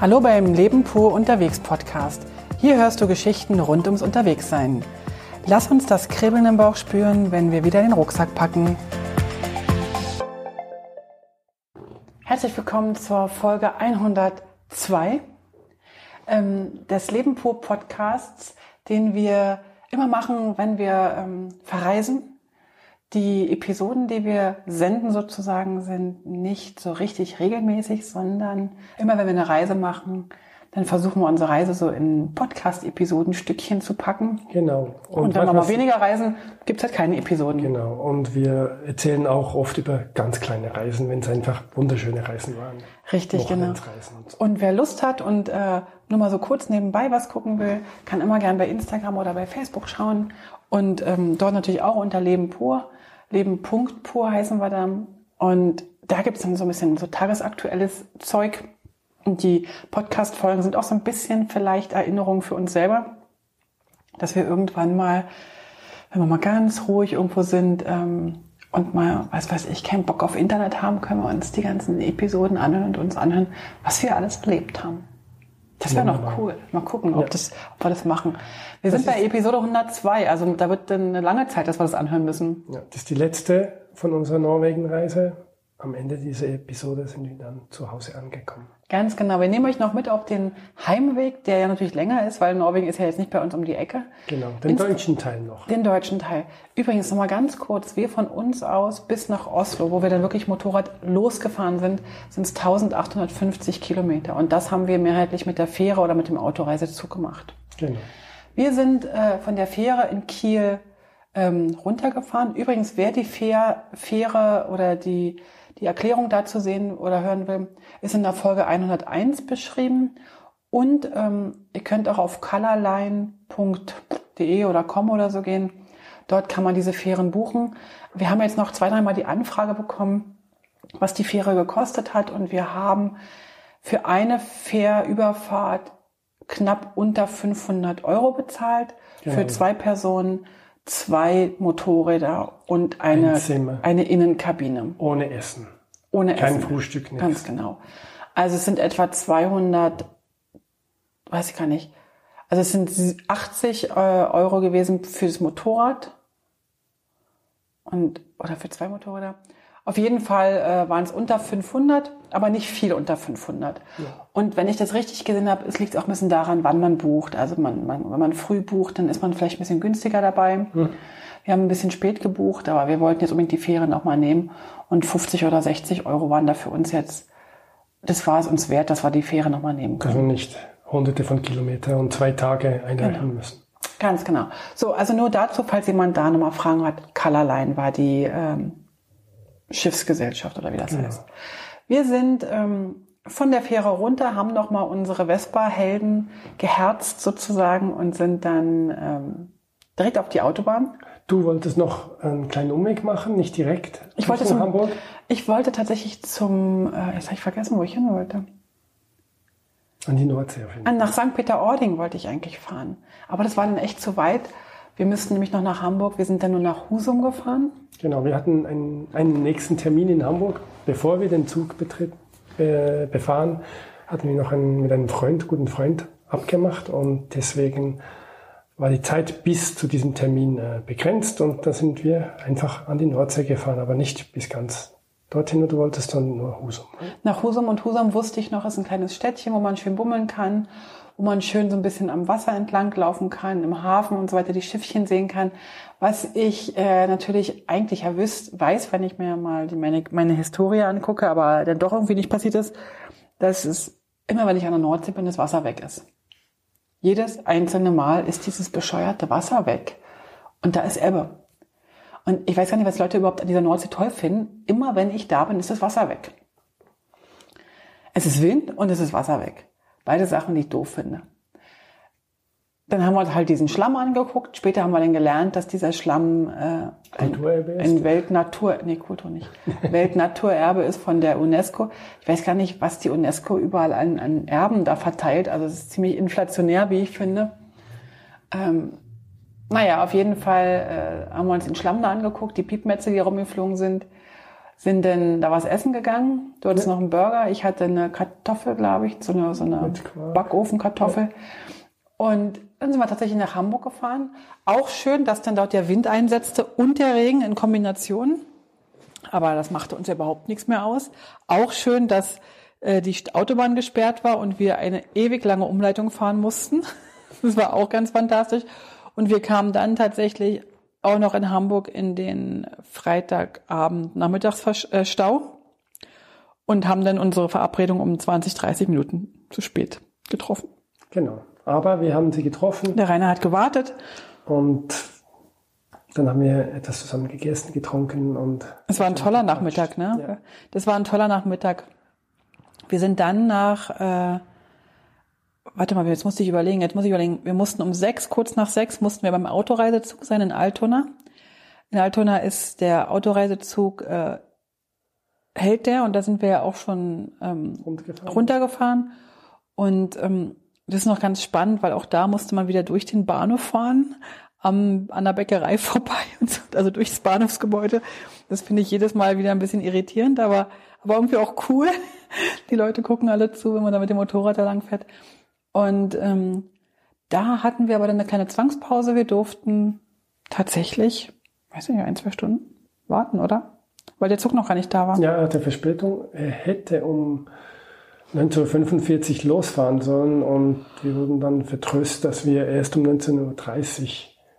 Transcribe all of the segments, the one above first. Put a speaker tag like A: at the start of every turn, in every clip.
A: Hallo beim Leben pur unterwegs Podcast. Hier hörst du Geschichten rund ums Unterwegssein. Lass uns das Kribbeln im Bauch spüren, wenn wir wieder den Rucksack packen. Herzlich willkommen zur Folge 102 ähm, des Leben pur Podcasts, den wir immer machen, wenn wir ähm, verreisen die Episoden, die wir senden sozusagen, sind nicht so richtig regelmäßig, sondern immer wenn wir eine Reise machen, dann versuchen wir unsere Reise so in Podcast-Episoden Stückchen zu packen.
B: Genau.
A: Und, und wenn wir mal weniger reisen, gibt's halt keine Episoden.
B: Genau. Und wir erzählen auch oft über ganz kleine Reisen, wenn es einfach wunderschöne Reisen waren.
A: Richtig, genau. Und, und, wer Lust hat und äh, nur mal so kurz nebenbei was gucken will, kann immer gern bei Instagram oder bei Facebook schauen. Und ähm, dort natürlich auch unter Leben pur. Leben Punkt pur heißen wir da. Und da gibt es dann so ein bisschen so tagesaktuelles Zeug. Und die Podcast-Folgen sind auch so ein bisschen vielleicht Erinnerungen für uns selber, dass wir irgendwann mal, wenn wir mal ganz ruhig irgendwo sind ähm, und mal, was weiß ich, keinen Bock auf Internet haben, können wir uns die ganzen Episoden anhören und uns anhören, was wir alles erlebt haben. Das wäre noch cool. Mal gucken, ob, ja. das, ob wir das machen. Wir das sind bei Episode 102, also da wird dann eine lange Zeit, dass wir das anhören müssen.
B: Ja, das ist die letzte von unserer Norwegen-Reise am Ende dieser Episode sind wir dann zu Hause angekommen.
A: Ganz genau. Wir nehmen euch noch mit auf den Heimweg, der ja natürlich länger ist, weil Norwegen ist ja jetzt nicht bei uns um die Ecke.
B: Genau, den Ins deutschen Teil noch.
A: Den deutschen Teil. Übrigens nochmal ganz kurz, wir von uns aus bis nach Oslo, wo wir dann wirklich Motorrad losgefahren sind, sind es 1850 Kilometer. Und das haben wir mehrheitlich mit der Fähre oder mit dem Autoreisezug gemacht. Genau. Wir sind äh, von der Fähre in Kiel ähm, runtergefahren. Übrigens, wer die Fähre, Fähre oder die die Erklärung dazu sehen oder hören will, ist in der Folge 101 beschrieben. Und ähm, ihr könnt auch auf colorline.de oder com oder so gehen. Dort kann man diese Fähren buchen. Wir haben jetzt noch zwei, dreimal die Anfrage bekommen, was die Fähre gekostet hat. Und wir haben für eine Fährüberfahrt knapp unter 500 Euro bezahlt. Genau. Für zwei Personen zwei Motorräder und eine, Ein eine Innenkabine.
B: Ohne Essen.
A: Ohne
B: Kein
A: Essen.
B: Kein Frühstück,
A: nichts. Ganz genau. Also es sind etwa 200, weiß ich gar nicht. Also es sind 80 äh, Euro gewesen für das Motorrad und oder für zwei Motorräder. Auf jeden Fall äh, waren es unter 500, aber nicht viel unter 500. Ja. Und wenn ich das richtig gesehen habe, es liegt auch ein bisschen daran, wann man bucht. Also man, man, wenn man früh bucht, dann ist man vielleicht ein bisschen günstiger dabei. Hm. Wir haben ein bisschen spät gebucht, aber wir wollten jetzt unbedingt die Fähre nochmal nehmen. Und 50 oder 60 Euro waren da für uns jetzt, das war es uns wert, dass wir die Fähre nochmal nehmen können.
B: Also nicht hunderte von Kilometern und zwei Tage einrechnen genau. müssen.
A: Ganz genau. So, also nur dazu, falls jemand da nochmal Fragen hat, Colorline war die ähm, Schiffsgesellschaft oder wie das ja. heißt. Wir sind ähm, von der Fähre runter, haben nochmal unsere Vespa-Helden geherzt sozusagen und sind dann ähm, direkt auf die Autobahn.
B: Du wolltest noch einen kleinen Umweg machen, nicht direkt
A: ich wollte zum, Hamburg? Ich wollte tatsächlich zum, äh, jetzt habe ich vergessen, wo ich hin wollte.
B: An die Nordsee auf jeden Fall.
A: Nach St. Peter-Ording wollte ich eigentlich fahren. Aber das war dann echt zu weit. Wir müssten nämlich noch nach Hamburg. Wir sind dann nur nach Husum gefahren.
B: Genau, wir hatten einen, einen nächsten Termin in Hamburg. Bevor wir den Zug betritt, äh, befahren, hatten wir noch einen, mit einem Freund, guten Freund, abgemacht und deswegen war die Zeit bis zu diesem Termin äh, begrenzt und da sind wir einfach an die Nordsee gefahren, aber nicht bis ganz dorthin, wo du wolltest, sondern nur Husum.
A: Nach Husum und Husum wusste ich noch, ist ein kleines Städtchen, wo man schön bummeln kann wo man schön so ein bisschen am Wasser entlang laufen kann, im Hafen und so weiter, die Schiffchen sehen kann. Was ich äh, natürlich eigentlich ja wüsst, weiß, wenn ich mir mal die, meine, meine Historie angucke, aber dann doch irgendwie nicht passiert ist, dass es immer, wenn ich an der Nordsee bin, das Wasser weg ist. Jedes einzelne Mal ist dieses bescheuerte Wasser weg. Und da ist Ebbe. Und ich weiß gar nicht, was Leute überhaupt an dieser Nordsee toll finden. Immer wenn ich da bin, ist das Wasser weg. Es ist Wind und es ist Wasser weg. Beide Sachen, die ich doof finde. Dann haben wir halt diesen Schlamm angeguckt. Später haben wir dann gelernt, dass dieser Schlamm äh, ein, ein Weltnatur, nee, Kultur nicht, Weltnaturerbe ist von der UNESCO. Ich weiß gar nicht, was die UNESCO überall an, an Erben da verteilt. Also es ist ziemlich inflationär, wie ich finde. Ähm, naja, auf jeden Fall äh, haben wir uns den Schlamm da angeguckt, die Piepmetze, die rumgeflogen sind sind dann da was essen gegangen. Du hattest noch einen Burger. Ich hatte eine Kartoffel, glaube ich, so eine, so eine. Backofenkartoffel. Und dann sind wir tatsächlich nach Hamburg gefahren. Auch schön, dass dann dort der Wind einsetzte und der Regen in Kombination. Aber das machte uns ja überhaupt nichts mehr aus. Auch schön, dass äh, die Autobahn gesperrt war und wir eine ewig lange Umleitung fahren mussten. Das war auch ganz fantastisch. Und wir kamen dann tatsächlich auch noch in Hamburg in den Freitagabend Nachmittagsstau und haben dann unsere Verabredung um 20, 30 Minuten zu spät getroffen.
B: Genau. Aber wir haben sie getroffen
A: Der Rainer hat gewartet.
B: und dann haben wir etwas zusammen gegessen, getrunken und
A: Es war ein toller Nachmittag, ne?
B: Ja.
A: Das war ein toller Nachmittag. Wir sind dann nach, äh, warte mal, jetzt musste ich überlegen, jetzt muss ich überlegen, wir mussten um sechs, kurz nach sechs, mussten wir beim Autoreisezug sein in Altona. In Altona ist der Autoreisezug, äh, hält der und da sind wir ja auch schon ähm,
B: runtergefahren.
A: runtergefahren. Und ähm, das ist noch ganz spannend, weil auch da musste man wieder durch den Bahnhof fahren, am, an der Bäckerei vorbei, und so, also durchs Bahnhofsgebäude. Das finde ich jedes Mal wieder ein bisschen irritierend, aber, aber irgendwie auch cool. Die Leute gucken alle zu, wenn man da mit dem Motorrad da lang fährt. Und ähm, da hatten wir aber dann eine kleine Zwangspause. Wir durften tatsächlich, weiß nicht, ein, zwei Stunden warten, oder? Weil der Zug noch gar nicht da war.
B: Ja, er hatte Verspätung. Er hätte um 19.45 Uhr losfahren sollen und wir wurden dann vertröstet, dass wir erst um 19.30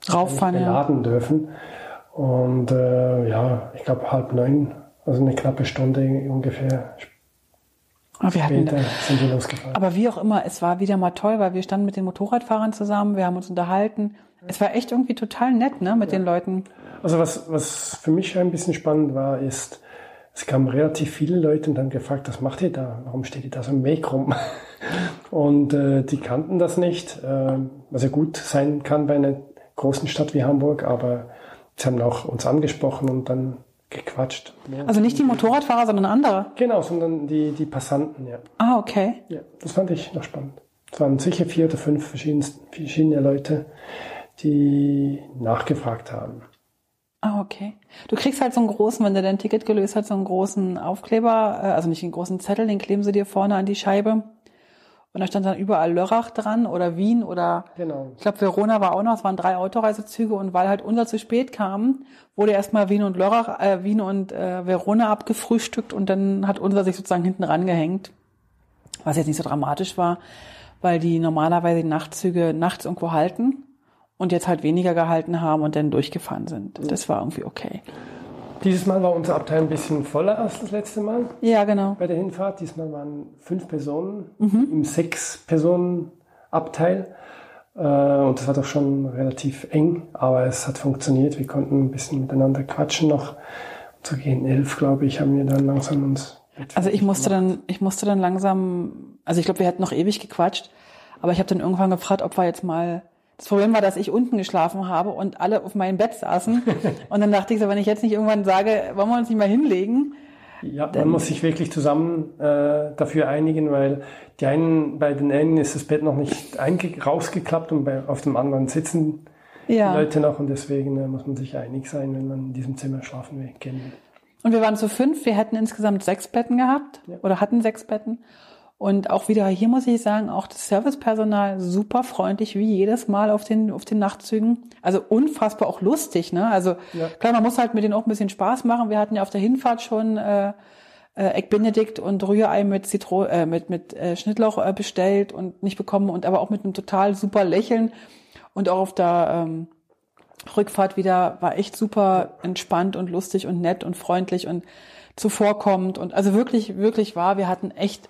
B: Uhr
A: Rauffahren, ja.
B: beladen dürfen. Und äh, ja, ich glaube halb neun, also eine knappe Stunde ungefähr
A: Aber wir hatten,
B: sind wir losgefahren.
A: Aber wie auch immer, es war wieder mal toll, weil wir standen mit den Motorradfahrern zusammen, wir haben uns unterhalten. Es war echt irgendwie total nett, ne, mit den Leuten.
B: Also was, was für mich ein bisschen spannend war, ist, es kamen relativ viele Leute und haben gefragt, was macht ihr da? Warum steht ihr da so im Weg rum? Und äh, die kannten das nicht, äh, was ja gut sein kann bei einer großen Stadt wie Hamburg, aber sie haben auch uns angesprochen und dann gequatscht.
A: Also nicht die Motorradfahrer, sondern andere.
B: Genau, sondern die, die Passanten, ja.
A: Ah, okay.
B: ja. Das fand ich noch spannend. Es waren sicher vier oder fünf verschiedene, verschiedene Leute, die nachgefragt haben.
A: Ah, okay. Du kriegst halt so einen großen, wenn du dein Ticket gelöst hast, so einen großen Aufkleber, äh, also nicht einen großen Zettel, den kleben sie dir vorne an die Scheibe. Und da stand dann überall Lörrach dran oder Wien oder
B: Genau.
A: ich glaube Verona war auch noch, es waren drei Autoreisezüge und weil halt unser zu spät kam, wurde erstmal Wien und Lörrach, äh, Wien und äh, Verona abgefrühstückt und dann hat unser sich sozusagen hinten rangehängt. Was jetzt nicht so dramatisch war, weil die normalerweise die Nachtzüge nachts irgendwo halten und jetzt halt weniger gehalten haben und dann durchgefahren sind. Das war irgendwie okay.
B: Dieses Mal war unser Abteil ein bisschen voller als das letzte Mal.
A: Ja, genau.
B: bei der Hinfahrt. Diesmal waren fünf Personen im Sechs-Personen-Abteil. Äh, und das war doch schon relativ eng, aber es hat funktioniert. Wir konnten ein bisschen miteinander quatschen noch. So gegen elf, glaube ich, haben wir dann langsam uns.
A: Also ich musste dann, ich musste dann langsam, also ich glaube, wir hätten noch ewig gequatscht, aber ich habe dann irgendwann gefragt, ob wir jetzt mal. Das Problem war, dass ich unten geschlafen habe und alle auf meinem Bett saßen. und dann dachte ich so, wenn ich jetzt nicht irgendwann sage, wollen wir uns nicht mal hinlegen?
B: Ja, man muss sich wirklich zusammen äh, dafür einigen, weil die einen, bei den einen ist das Bett noch nicht rausgeklappt und bei, auf dem anderen sitzen
A: Ja.
B: die Leute noch und deswegen äh, muss man sich einig sein, wenn man in diesem Zimmer schlafen will.
A: Und wir waren zu fünf, wir hätten insgesamt sechs Betten gehabt oder hatten sechs Betten. Und auch wieder hier muss ich sagen, auch das Servicepersonal super freundlich, wie jedes Mal auf den, auf den Nachtzügen. Also unfassbar auch lustig, ne? Also
B: Ja.
A: klar, man muss halt mit denen auch ein bisschen Spaß machen. Wir hatten ja auf der Hinfahrt schon äh, äh, Egg Benedict und Rührei mit Zitro äh, mit mit äh, Schnittlauch äh, bestellt und nicht bekommen und aber auch mit einem total super Lächeln und auch auf der ähm, Rückfahrt wieder war echt super entspannt und lustig und nett und freundlich und zuvorkommend und also wirklich, wirklich war, wir hatten echt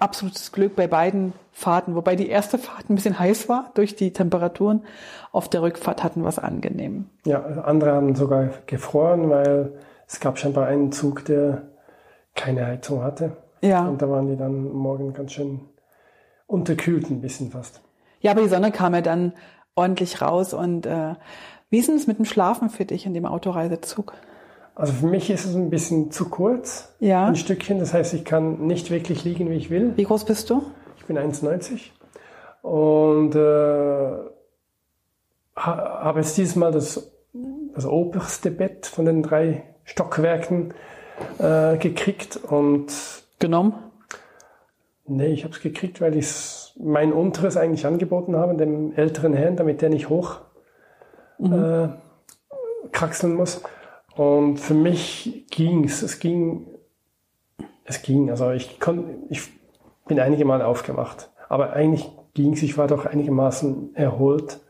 A: absolutes Glück bei beiden Fahrten, wobei die erste Fahrt ein bisschen heiß war durch die Temperaturen. Auf der Rückfahrt hatten wir es angenehm.
B: Ja, andere haben sogar gefroren, weil es gab scheinbar einen Zug, der keine Heizung hatte.
A: Ja.
B: Und da waren die dann morgen ganz schön unterkühlt, ein bisschen fast.
A: Ja, aber die Sonne kam ja dann ordentlich raus und äh, wie ist denn es mit dem Schlafen für dich in dem Autoreisezug?
B: Also für mich ist es ein bisschen zu kurz,
A: Ja.
B: ein Stückchen. Das heißt, ich kann nicht wirklich liegen, wie ich will.
A: Wie groß bist du?
B: Ich bin 1,90 und äh, ha, habe jetzt dieses Mal das, das oberste Bett von den drei Stockwerken äh, gekriegt und
A: Genommen?
B: nee, ich habe es gekriegt, weil ich mein unteres eigentlich angeboten habe, dem älteren Herrn, damit der nicht hoch äh, kraxeln muss. Und für mich ging's. Es ging, es ging. Also ich konnte, ich bin einige Mal aufgewacht, aber eigentlich ging's. Ich war doch einigermaßen erholt,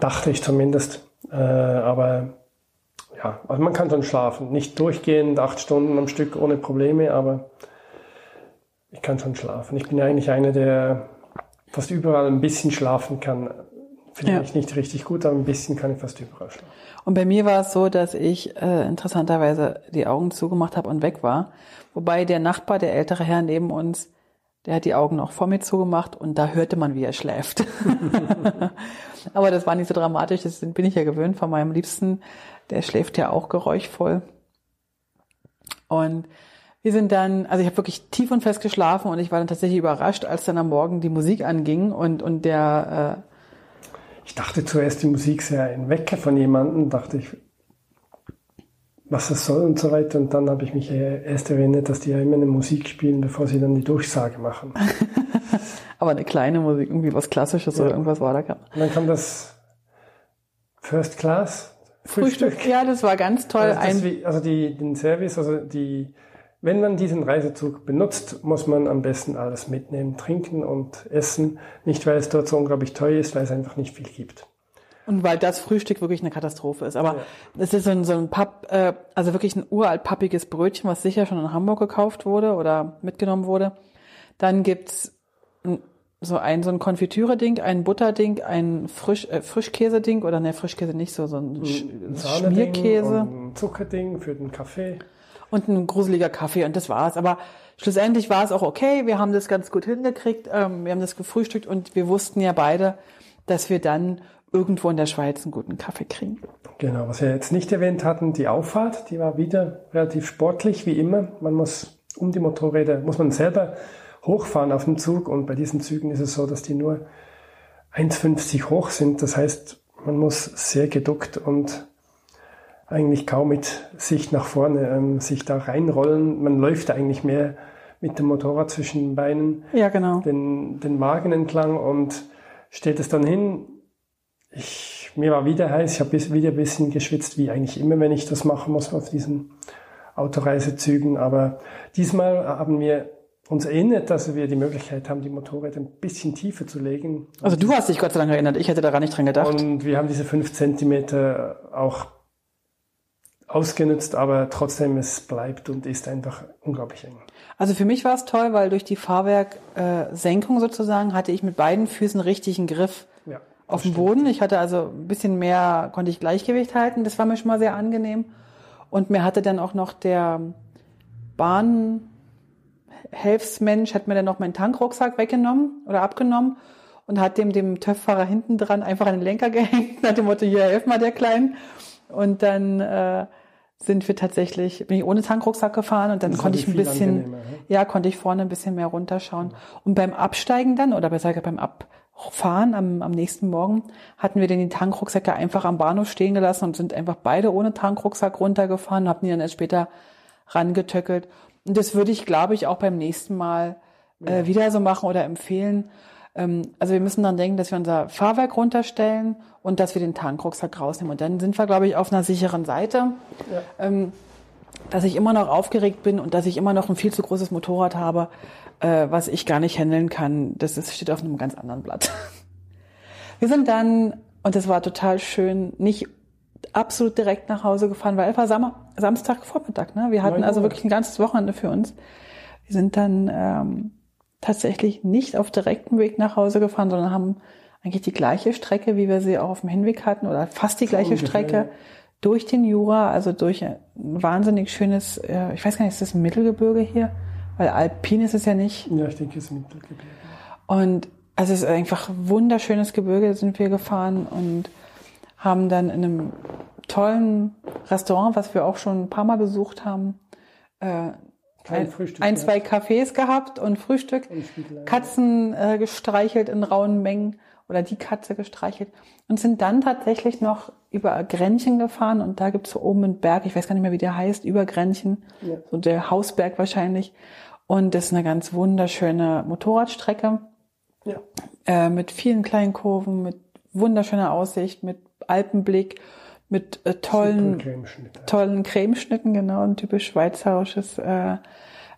B: dachte ich zumindest. Äh, aber ja, also man kann schon schlafen. Nicht durchgehend, acht Stunden am Stück ohne Probleme, aber ich kann schon schlafen. Ich bin eigentlich einer, der fast überall ein bisschen schlafen kann. Vielleicht nicht richtig gut, aber ein bisschen kann ich fast überall schlafen.
A: Und bei mir war es so, dass ich äh, interessanterweise die Augen zugemacht habe und weg war. Wobei der Nachbar, der ältere Herr neben uns, der hat die Augen noch vor mir zugemacht und da hörte man, wie er schläft. Aber das war nicht so dramatisch, das bin ich ja gewöhnt von meinem Liebsten. Der schläft ja auch geräuschvoll. Und wir sind dann, also ich habe wirklich tief und fest geschlafen und ich war dann tatsächlich überrascht, als dann am Morgen die Musik anging und, und der äh,
B: Ich dachte zuerst, die Musik sei ein Wecker von jemandem, dachte ich, was das soll und so weiter. Und dann habe ich mich erst erinnert, dass die ja immer eine Musik spielen, bevor sie dann die Durchsage machen.
A: aber eine kleine Musik, irgendwie was Klassisches oder irgendwas war da.
B: Und dann kam das First Class
A: Frühstück. Ja, das war ganz toll.
B: Also, das also die, den Service, also die, wenn man diesen Reisezug benutzt, muss man am besten alles mitnehmen, trinken und essen. Nicht, weil es dort so unglaublich teuer ist, weil es einfach nicht viel gibt.
A: und weil das Frühstück wirklich eine Katastrophe ist. Aber es ist so ein, so ein Papp, äh, also wirklich ein uralt pappiges Brötchen, was sicher schon in Hamburg gekauft wurde oder mitgenommen wurde. Dann gibt's so ein so ein Konfitüre-Ding, ein Butterding, ein Frisch, äh, Frischkäse-Ding oder ne, Frischkäse nicht, so, so ein, Sch Schmierkäse.
B: Zuckerding für den Kaffee.
A: Und ein gruseliger Kaffee und das war's. Aber schlussendlich war es auch okay. Wir haben das ganz gut hingekriegt. Ähm, wir haben das gefrühstückt und wir wussten ja beide, dass wir dann irgendwo in der Schweiz einen guten Kaffee kriegen.
B: Genau, was wir jetzt nicht erwähnt hatten, die Auffahrt, die war wieder relativ sportlich, wie immer. Man muss um die Motorräder, muss man selber hochfahren auf dem Zug und bei diesen Zügen ist es so, dass die nur 1,50 hoch sind. Das heißt, man muss sehr geduckt und eigentlich kaum mit Sicht nach vorne ähm, sich da reinrollen. Man läuft eigentlich mehr mit dem Motorrad zwischen den Beinen
A: Ja, genau.
B: den, den Magen entlang und steht es dann hin. Ich, mir war wieder heiß, ich habe wieder ein bisschen geschwitzt, wie eigentlich immer, wenn ich das machen muss auf diesen Autoreisezügen. Aber diesmal haben wir uns erinnert, dass wir die Möglichkeit haben, die Motorräder ein bisschen tiefer zu legen.
A: Also du hast dich Gott sei Dank erinnert. Ich hätte daran nicht dran gedacht.
B: Und wir haben diese fünf Zentimeter auch ausgenutzt, aber trotzdem, es bleibt und ist einfach unglaublich eng.
A: Also für mich war es toll, weil durch die Fahrwerksenkung sozusagen hatte ich mit beiden Füßen richtigen Griff
B: Ja,
A: auf dem Boden. Ich hatte also ein bisschen mehr, konnte ich Gleichgewicht halten. Das war mir schon mal sehr angenehm. Und mir hatte dann auch noch der Bahnhelfsmensch, hat mir dann noch meinen Tankrucksack weggenommen oder abgenommen und hat dem, dem TÜV-Fahrer hinten dran einfach an den Lenker gehängt, nach dem Motto, hier, helf mal der Kleinen. Und dann äh, sind wir tatsächlich, bin ich ohne Tankrucksack gefahren und dann
B: Das
A: konnte ich ein bisschen,
B: ja?
A: ja, konnte ich vorne ein bisschen mehr runterschauen. Und beim Absteigen dann, oder besser gesagt beim Abfahren am, am nächsten Morgen, hatten wir dann die Tankrucksäcke einfach am Bahnhof stehen gelassen und sind einfach beide ohne Tankrucksack runtergefahren, hatten die dann erst später rangetöckelt. Und das würde ich, glaube ich, auch beim nächsten Mal äh, wieder so machen oder empfehlen. Ähm, also wir müssen dann denken, dass wir unser Fahrwerk runterstellen und dass wir den Tankrucksack rausnehmen. Und dann sind wir, glaube ich, auf einer sicheren Seite. Ähm, dass ich immer noch aufgeregt bin und dass ich immer noch ein viel zu großes Motorrad habe, äh, was ich gar nicht handeln kann. Das ist, steht auf einem ganz anderen Blatt. Wir sind dann, und das war total schön, nicht absolut direkt nach Hause gefahren, weil es war Sam Samstagvormittag. Ne? Wir hatten also wirklich ein ganzes Wochenende für uns. Wir sind dann ähm, tatsächlich nicht auf direktem Weg nach Hause gefahren, sondern haben eigentlich die gleiche Strecke, wie wir sie auch auf dem Hinweg hatten, oder fast die gleiche
B: ungefähr,
A: Strecke durch den Jura, also durch ein wahnsinnig schönes, äh, ich weiß gar nicht, ist das ein Mittelgebirge hier? Weil alpin ist es ja nicht.
B: Ja, ich denke, es ist Mittelgebirge.
A: Und also es ist einfach ein wunderschönes Gebirge, sind wir gefahren und haben dann in einem tollen Restaurant, was wir auch schon ein paar Mal besucht haben, äh,
B: Kein
A: ein,
B: Frühstück
A: ein zwei Cafés gehabt und Frühstück,
B: Und.
A: Katzen äh, gestreichelt in rauen Mengen oder die Katze gestreichelt und sind dann tatsächlich noch über Grenchen gefahren und da gibt's so oben einen Berg, ich weiß gar nicht mehr, wie der heißt, über Grenchen, ja. so der Hausberg wahrscheinlich. Und das ist eine ganz wunderschöne Motorradstrecke ja. äh, mit vielen kleinen Kurven, mit wunderschöner Aussicht, mit Alpenblick, mit äh, tollen, Cremeschnitte. tollen Cremeschnitten, genau, ein typisch schweizerisches äh,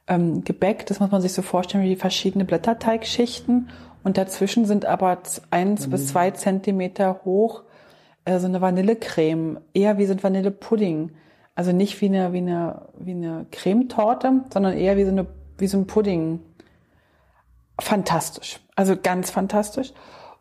A: ähm, Gebäck. Das muss man sich so vorstellen wie verschiedene Blätterteigschichten. Und dazwischen sind aber eins mhm. bis zwei Zentimeter hoch äh, so eine Vanillecreme, eher wie so ein Vanillepudding. Also nicht wie eine, wie eine, wie eine Cremetorte, sondern eher wie so eine, wie so ein Pudding. Fantastisch. Also ganz fantastisch.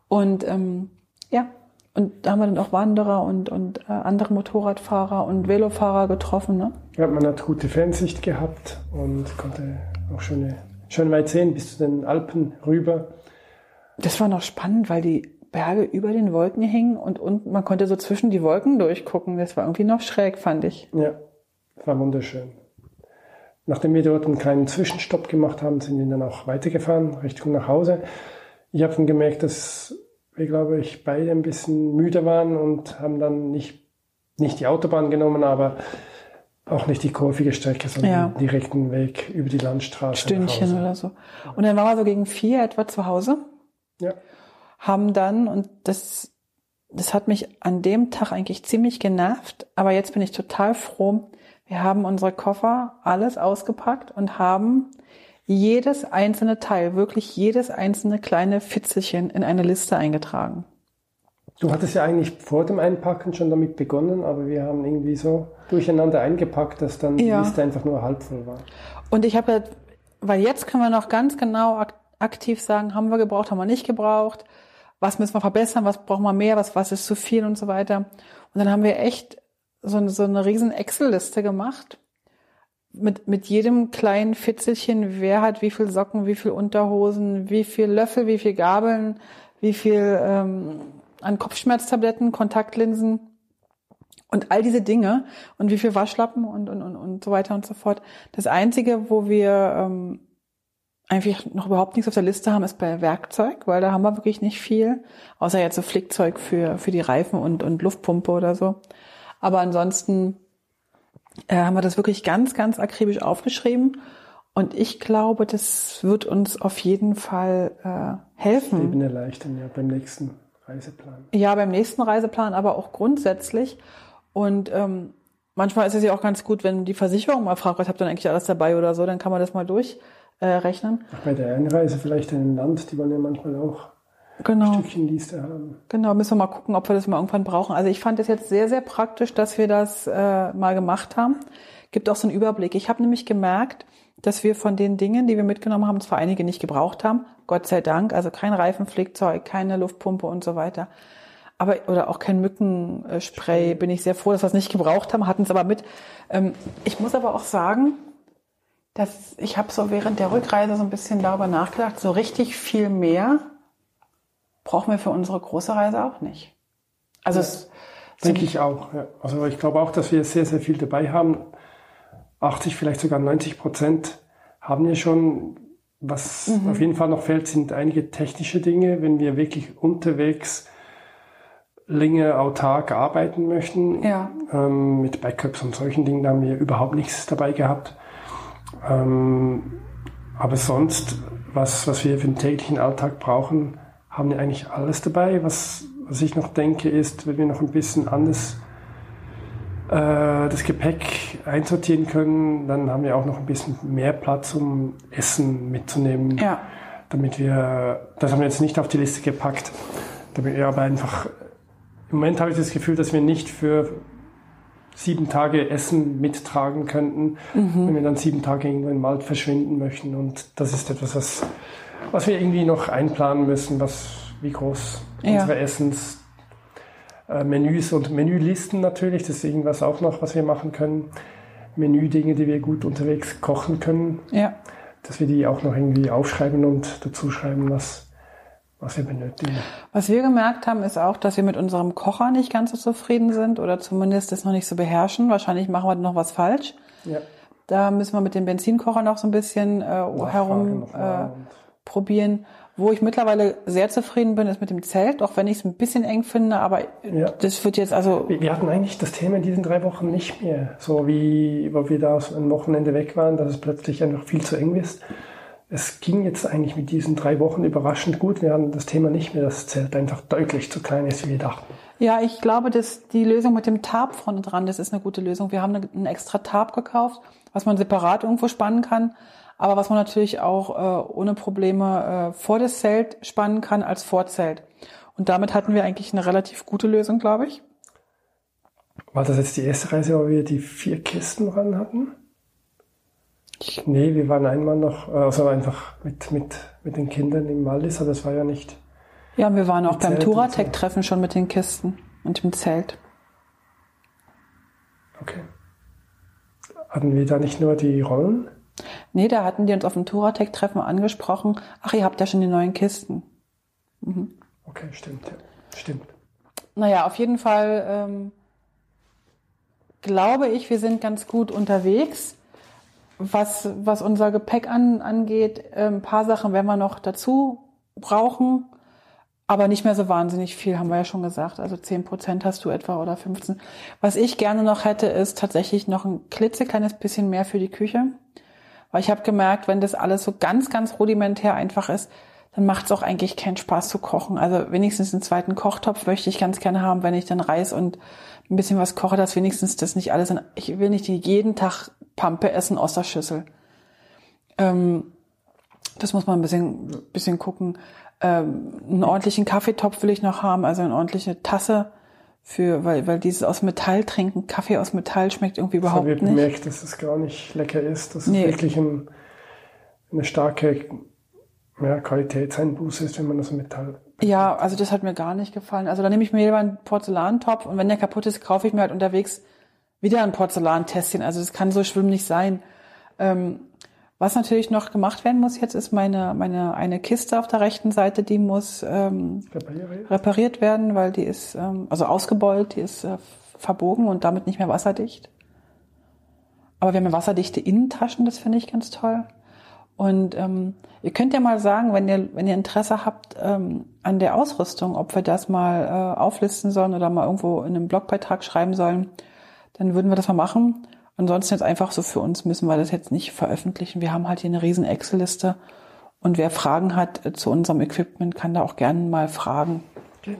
A: Und ähm, ja, und da haben wir dann auch Wanderer und, und äh, andere Motorradfahrer und Velofahrer getroffen. Ne?
B: Ja, man hat gute Fernsicht gehabt und konnte auch schön, schön weit sehen bis zu den Alpen rüber.
A: Das war noch spannend, weil die Berge über den Wolken hingen und unten, man konnte so zwischen die Wolken durchgucken. Das war irgendwie noch schräg, fand ich.
B: Ja, war wunderschön. Nachdem wir dort einen kleinen Zwischenstopp gemacht haben, sind wir dann auch weitergefahren, Richtung nach Hause. Ich habe dann gemerkt, dass wir, glaube ich, beide ein bisschen müde waren und haben dann nicht, nicht die Autobahn genommen, aber auch nicht die kurvige Strecke, sondern ja. den direkten Weg über die Landstraße.
A: Stündchen oder so. Und dann waren wir so gegen vier etwa zu Hause.
B: Ja.
A: Haben dann, und das, das hat mich an dem Tag eigentlich ziemlich genervt, aber jetzt bin ich total froh. Wir haben unsere Koffer alles ausgepackt und haben jedes einzelne Teil, wirklich jedes einzelne kleine Fitzelchen in eine Liste eingetragen.
B: Du hattest ja eigentlich vor dem Einpacken schon damit begonnen, aber wir haben irgendwie so durcheinander eingepackt, dass dann ja. die Liste einfach nur halb voll war.
A: Und ich habe, weil jetzt können wir noch ganz genau aktiv sagen, haben wir gebraucht, haben wir nicht gebraucht, was müssen wir verbessern, was brauchen wir mehr, was, was ist zu viel und so weiter. Und dann haben wir echt so eine, so eine riesen Excel-Liste gemacht mit, mit jedem kleinen Fitzelchen, wer hat wie viel Socken, wie viel Unterhosen, wie viel Löffel, wie viel Gabeln, wie viel ähm, an Kopfschmerztabletten, Kontaktlinsen und all diese Dinge und wie viel Waschlappen und, und, und, und so weiter und so fort. Das Einzige, wo wir ähm, eigentlich noch überhaupt nichts auf der Liste haben, ist bei Werkzeug, weil da haben wir wirklich nicht viel, außer jetzt so Flickzeug für, für die Reifen und, und Luftpumpe oder so. Aber ansonsten äh, haben wir das wirklich ganz, ganz akribisch aufgeschrieben. Und ich glaube, das wird uns auf jeden Fall äh, helfen.
B: Das Leben erleichtern, ja, beim nächsten Reiseplan.
A: Ja, beim nächsten Reiseplan, aber auch grundsätzlich. Und ähm, manchmal ist es ja auch ganz gut, wenn die Versicherung mal fragt, was habt ihr denn eigentlich alles dabei oder so, dann kann man das mal durchrechnen. Äh,
B: Ach, bei der Einreise vielleicht in ein Land, die wollen ja manchmal auch
A: genau.
B: Stückchenliste haben.
A: Genau, müssen wir mal gucken, ob wir das mal irgendwann brauchen. Also ich fand es jetzt sehr, sehr praktisch, dass wir das äh, mal gemacht haben. Gibt auch so einen Überblick. Ich habe nämlich gemerkt, dass wir von den Dingen, die wir mitgenommen haben, zwar einige nicht gebraucht haben, Gott sei Dank, also kein Reifenflickzeug, keine Luftpumpe und so weiter. Aber, oder auch kein Mückenspray, bin ich sehr froh, dass wir es nicht gebraucht haben, hatten es aber mit. Ähm, ich muss aber auch sagen, dass ich habe so während der Rückreise so ein bisschen darüber nachgedacht, so richtig viel mehr brauchen wir für unsere große Reise auch nicht.
B: Also ja, es denke ich auch. Ja. Also ich glaube auch, dass wir sehr, sehr viel dabei haben. 80, vielleicht sogar 90 Prozent haben wir schon. Was mhm. auf jeden Fall noch fehlt, sind einige technische Dinge, wenn wir wirklich unterwegs länger autark arbeiten möchten.
A: Ja.
B: Ähm, mit Backups und solchen Dingen haben wir überhaupt nichts dabei gehabt. Ähm, aber sonst, was, was wir für den täglichen Alltag brauchen, haben wir eigentlich alles dabei. Was, was ich noch denke, ist, wenn wir noch ein bisschen anders äh, das Gepäck einsortieren können, dann haben wir auch noch ein bisschen mehr Platz, um Essen mitzunehmen.
A: Ja.
B: Damit wir, das haben wir jetzt nicht auf die Liste gepackt, damit wir aber einfach, im Moment habe ich das Gefühl, dass wir nicht für sieben Tage Essen mittragen könnten, mhm. wenn wir dann sieben Tage irgendwo im Wald verschwinden möchten. Und das ist etwas, was was wir irgendwie noch einplanen müssen, was, wie groß ja. unsere Essensmenüs äh, und Menülisten natürlich, das ist irgendwas auch noch, was wir machen können. Menüdinge, die wir gut unterwegs kochen können.
A: Ja.
B: Dass wir die auch noch irgendwie aufschreiben und dazu schreiben, was, was wir benötigen.
A: Was wir gemerkt haben, ist auch, dass wir mit unserem Kocher nicht ganz so zufrieden sind oder zumindest das noch nicht so beherrschen. Wahrscheinlich machen wir noch was falsch.
B: Ja.
A: Da müssen wir mit dem Benzinkocher noch so ein bisschen äh, herum äh, probieren. Wo ich mittlerweile sehr zufrieden bin, ist mit dem Zelt, auch wenn ich es ein bisschen eng finde, aber ja. das wird jetzt also.
B: Wir hatten eigentlich das Thema in diesen drei Wochen nicht mehr. So wie, wo wir da ein Wochenende weg waren, dass es plötzlich einfach viel zu eng ist. Es ging jetzt eigentlich mit diesen drei Wochen überraschend gut. Wir hatten das Thema nicht mehr, dass das Zelt einfach deutlich zu klein ist, wie wir dachten.
A: Ja, ich glaube, dass die Lösung mit dem Tarp vorne dran, das ist eine gute Lösung. Wir haben einen extra Tarp gekauft, was man separat irgendwo spannen kann aber was man natürlich auch äh, ohne Probleme äh, vor das Zelt spannen kann als Vorzelt. Und damit hatten wir eigentlich eine relativ gute Lösung, glaube ich.
B: War das jetzt die erste Reise, wo wir die vier Kisten ran hatten? Nee, wir waren einmal noch, also einfach mit, mit, mit den Kindern im Wallis, aber das war ja nicht.
A: Ja, wir waren auch beim Touratec-Treffen schon mit den Kisten und dem Zelt.
B: Okay. Hatten wir da nicht nur die Rollen?
A: Nee, da hatten die uns auf dem Touratec-Treffen angesprochen, ach, ihr habt ja schon die neuen Kisten.
B: Mhm. Okay, stimmt. Stimmt.
A: Naja, auf jeden Fall ähm, glaube ich, wir sind ganz gut unterwegs. Was, was unser Gepäck an, angeht, äh, ein paar Sachen werden wir noch dazu brauchen, aber nicht mehr so wahnsinnig viel, haben wir ja schon gesagt. Also 10 Prozent hast du etwa oder 15. Was ich gerne noch hätte, ist tatsächlich noch ein klitzekleines bisschen mehr für die Küche. Weil ich habe gemerkt, wenn das alles so ganz, ganz rudimentär einfach ist, dann macht es auch eigentlich keinen Spaß zu kochen. Also wenigstens einen zweiten Kochtopf möchte ich ganz gerne haben, wenn ich dann Reis und ein bisschen was koche, dass wenigstens das nicht alles. In, ich will nicht jeden Tag Pampe essen aus der Schüssel. Ähm, das muss man ein bisschen, bisschen gucken. Ähm, einen ordentlichen Kaffeetopf will ich noch haben, also eine ordentliche Tasse für, weil, weil dieses aus Metall trinken, Kaffee aus Metall schmeckt irgendwie überhaupt nicht. Ich
B: habe gemerkt, dass es gar nicht lecker ist, dass nee. es wirklich ein, eine starke ja, Qualitätseinbuße ist, wenn man das Metall.
A: Ja, also das hat mir gar nicht gefallen. Also da nehme ich mir lieber einen Porzellantopf und wenn der kaputt ist, kaufe ich mir halt unterwegs wieder ein Porzellantässchen. Also das kann so schlimm nicht sein. Ähm, was natürlich noch gemacht werden muss jetzt, ist meine, meine eine Kiste auf der rechten Seite, die muss ähm, repariert. repariert werden, weil die ist ähm, also ausgebeult, die ist äh, verbogen und damit nicht mehr wasserdicht. Aber wir haben ja wasserdichte Innentaschen, das finde ich ganz toll. Und ähm, ihr könnt ja mal sagen, wenn ihr, wenn ihr Interesse habt ähm, an der Ausrüstung, ob wir das mal äh, auflisten sollen oder mal irgendwo in einem Blogbeitrag schreiben sollen, dann würden wir das mal machen. Ansonsten jetzt einfach so für uns müssen wir das jetzt nicht veröffentlichen. Wir haben halt hier eine riesen Excel-Liste und wer Fragen hat äh, zu unserem Equipment, kann da auch gerne mal fragen. Genau.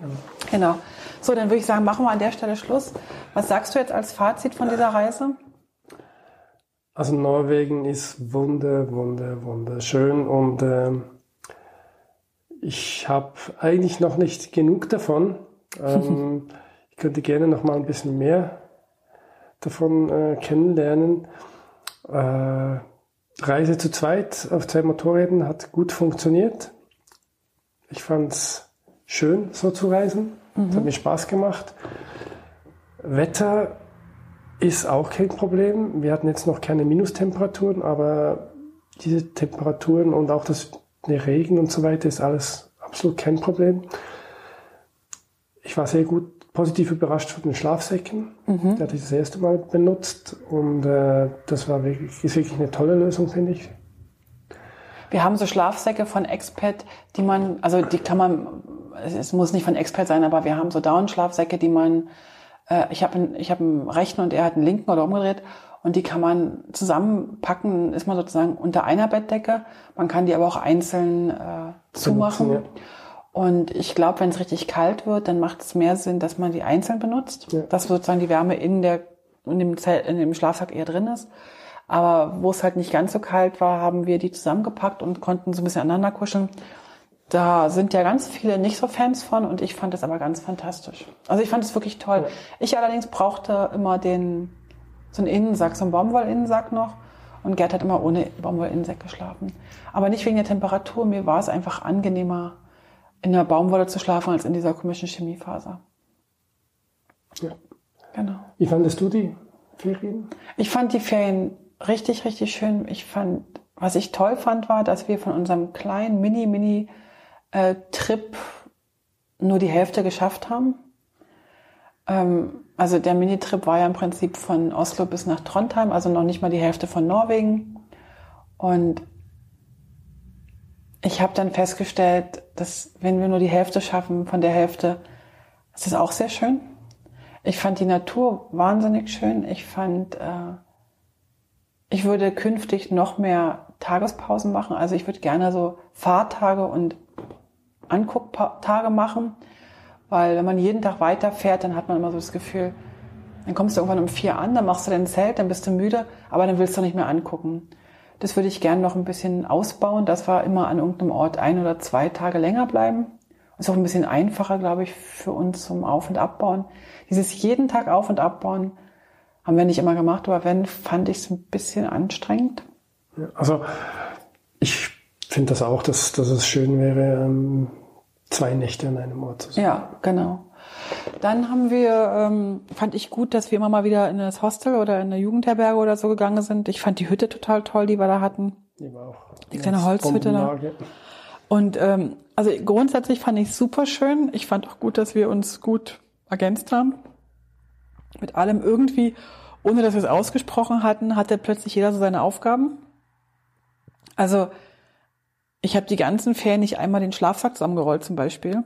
A: Genau. So, dann würde ich sagen, machen wir an der Stelle Schluss. Was sagst du jetzt als Fazit von dieser Reise?
B: Also Norwegen ist wunder, wunder, wunderschön und äh, ich habe eigentlich noch nicht genug davon. Ähm, ich könnte gerne noch mal ein bisschen mehr davon äh, kennenlernen. Äh, Reise zu zweit auf zwei Motorrädern hat gut funktioniert. Ich fand es schön, so zu reisen. Mhm. Es hat mir Spaß gemacht. Wetter ist auch kein Problem. Wir hatten jetzt noch keine Minustemperaturen, aber diese Temperaturen und auch das der Regen und so weiter ist alles absolut kein Problem. Ich war sehr gut positiv überrascht von den Schlafsäcken. Mhm. Die hatte ich das erste Mal benutzt und äh, das war wirklich, ist wirklich eine tolle Lösung, finde ich.
A: Wir haben so Schlafsäcke von Expert, die man, also die kann man, es muss nicht von Expert sein, aber wir haben so Down-Schlafsäcke, die man, äh, ich habe ich hab einen rechten und er hat einen linken oder umgedreht und die kann man zusammenpacken, ist man sozusagen unter einer Bettdecke. Man kann die aber auch einzeln äh, zumachen. Benutzen, ja. Und ich glaube, wenn es richtig kalt wird, dann macht es mehr Sinn, dass man die einzeln benutzt, ja. dass sozusagen die Wärme in der in dem, Zelt, in dem Schlafsack eher drin ist. Aber wo es halt nicht ganz so kalt war, haben wir die zusammengepackt und konnten so ein bisschen aneinander kuscheln. Da sind ja ganz viele nicht so Fans von und ich fand das aber ganz fantastisch. Also ich fand es wirklich toll. Ja. Ich allerdings brauchte immer den, so einen Innensack, so einen Baumwollinnensack noch. Und Gerd hat immer ohne Baumwollinnensack geschlafen. Aber nicht wegen der Temperatur, mir war es einfach angenehmer, in der Baumwolle zu schlafen als in dieser komischen Chemiefaser.
B: Ja. Genau. Wie fandest du die Ferien?
A: Ich fand die Ferien richtig, richtig schön. Ich fand, was ich toll fand, war, dass wir von unserem kleinen Mini, Mini äh, Trip nur die Hälfte geschafft haben. Ähm, also der Mini-Trip war ja im Prinzip von Oslo bis nach Trondheim, also noch nicht mal die Hälfte von Norwegen. Und ich habe dann festgestellt, dass wenn wir nur die Hälfte schaffen von der Hälfte, ist das auch sehr schön. Ich fand die Natur wahnsinnig schön. Ich fand, äh, ich würde künftig noch mehr Tagespausen machen. Also ich würde gerne so Fahrtage und Angucktage machen, weil wenn man jeden Tag weiterfährt, dann hat man immer so das Gefühl, dann kommst du irgendwann um vier an, dann machst du dein Zelt, dann bist du müde, aber dann willst du nicht mehr angucken. Das würde ich gerne noch ein bisschen ausbauen, dass wir immer an irgendeinem Ort ein oder zwei Tage länger bleiben. Ist auch ein bisschen einfacher, glaube ich, für uns zum Auf- und Abbauen. Dieses jeden Tag Auf- und Abbauen haben wir nicht immer gemacht, aber wenn, fand ich es ein bisschen anstrengend.
B: Also ich finde das auch, dass, dass es schön wäre, ähm, zwei Nächte an einem Ort zu sein.
A: Ja, genau. Dann haben wir, ähm, fand ich gut, dass wir immer mal wieder in das Hostel oder in eine Jugendherberge oder so gegangen sind. Ich fand die Hütte total toll, die wir da hatten.
B: Die war auch
A: Die kleine Holzhütte da. Und ähm, also grundsätzlich fand ich super schön. Ich fand auch gut, dass wir uns gut ergänzt haben. Mit allem irgendwie, ohne dass wir es ausgesprochen hatten, hatte plötzlich jeder so seine Aufgaben. Also ich habe die ganzen Ferien nicht einmal den Schlafsack zusammengerollt zum Beispiel.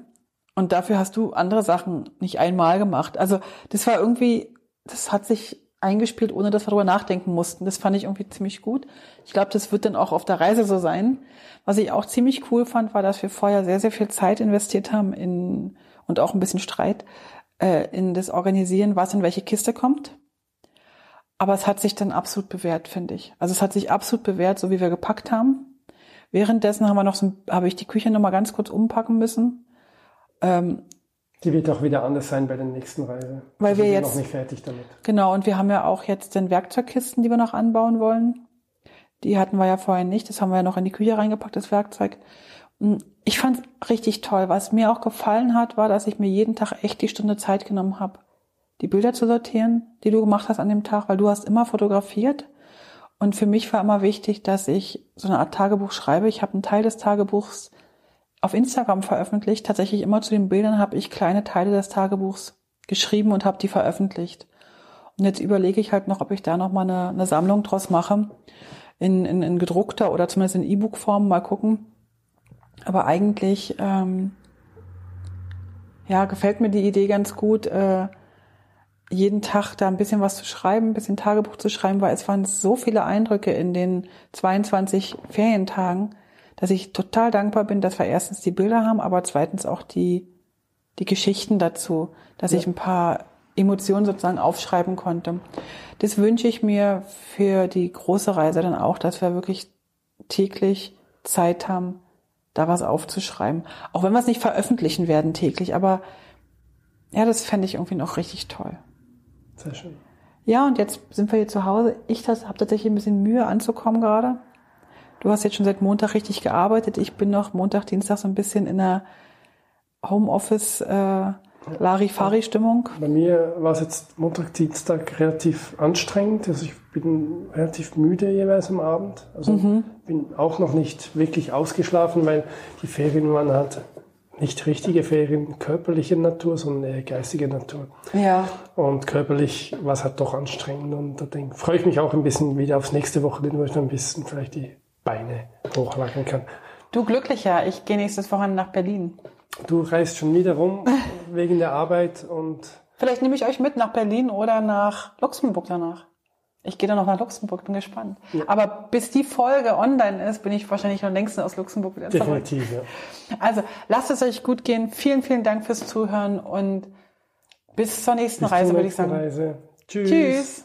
A: Und dafür hast du andere Sachen nicht einmal gemacht. Also das war irgendwie, das hat sich eingespielt, ohne dass wir darüber nachdenken mussten. Das fand ich irgendwie ziemlich gut. Ich glaube, das wird dann auch auf der Reise so sein. Was ich auch ziemlich cool fand, war, dass wir vorher sehr, sehr viel Zeit investiert haben in und auch ein bisschen Streit äh, in das Organisieren, was in welche Kiste kommt. Aber es hat sich dann absolut bewährt, finde ich. Also es hat sich absolut bewährt, so wie wir gepackt haben. Währenddessen haben wir noch so, habe ich die Küche noch mal ganz kurz umpacken müssen. Ähm,
B: Die wird auch wieder anders sein bei der nächsten Reise.
A: Weil wir
B: sind
A: jetzt-
B: noch nicht fertig damit.
A: Genau, und wir haben ja auch jetzt den Werkzeugkisten, die wir noch anbauen wollen. Die hatten wir ja vorher nicht. Das haben wir ja noch in die Küche reingepackt, das Werkzeug. Und Ich fand richtig toll. Was mir auch gefallen hat, war, dass ich mir jeden Tag echt die Stunde Zeit genommen habe, die Bilder zu sortieren, die du gemacht hast an dem Tag, weil du hast immer fotografiert. Und für mich war immer wichtig, dass ich so eine Art Tagebuch schreibe. Ich habe einen Teil des Tagebuchs auf Instagram veröffentlicht. Tatsächlich immer zu den Bildern habe ich kleine Teile des Tagebuchs geschrieben und habe die veröffentlicht. Und jetzt überlege ich halt noch, ob ich da noch mal eine, eine Sammlung draus mache. In, in, in gedruckter oder zumindest in E-Book-Form, mal gucken. Aber eigentlich, ähm, ja, gefällt mir die Idee ganz gut, äh, jeden Tag da ein bisschen was zu schreiben, ein bisschen Tagebuch zu schreiben, weil es waren so viele Eindrücke in den 22 Ferientagen, dass ich total dankbar bin, dass wir erstens die Bilder haben, aber zweitens auch die, die Geschichten dazu, dass
B: Ja.
A: ich ein paar Emotionen sozusagen aufschreiben konnte. Das wünsche ich mir für die große Reise dann auch, dass wir wirklich täglich Zeit haben, da was aufzuschreiben. Auch wenn wir es nicht veröffentlichen werden täglich, aber ja, das fände ich irgendwie noch richtig toll.
B: Sehr schön.
A: Ja, und jetzt sind wir hier zu Hause. Ich habe tatsächlich ein bisschen Mühe anzukommen gerade. Du hast jetzt schon seit Montag richtig gearbeitet. Ich bin noch Montag, Dienstag so ein bisschen in der Homeoffice äh, Larifari-Stimmung.
B: Bei mir war es jetzt Montag, Dienstag relativ anstrengend. Also ich bin relativ müde jeweils am Abend. Also
A: Mhm.
B: bin auch noch nicht wirklich ausgeschlafen, weil die Ferien waren halt nicht richtige Ferien körperlicher Natur, sondern eher geistige Natur.
A: Ja,
B: Und körperlich war es halt doch anstrengend. Und da denk, freue ich mich auch ein bisschen wieder aufs nächste Wochenende, wo ich dann ein bisschen vielleicht die Beine hochlagern kann.
A: du glücklicher. Ich gehe nächstes Wochenende nach Berlin.
B: Du reist schon wieder rum wegen der Arbeit und
A: Vielleicht nehme ich euch mit nach Berlin oder nach Luxemburg danach. Ich gehe dann noch nach Luxemburg, bin gespannt. Aber bis die Folge online ist, bin ich wahrscheinlich noch längst aus Luxemburg wieder zurück.
B: definitiv, ja.
A: Also lasst es euch gut gehen. Vielen, vielen Dank fürs Zuhören und bis zur nächsten
B: Bis
A: Reise,
B: zur
A: würde ich
B: nächsten
A: sagen.
B: Reise. Tschüss.
A: Tschüss.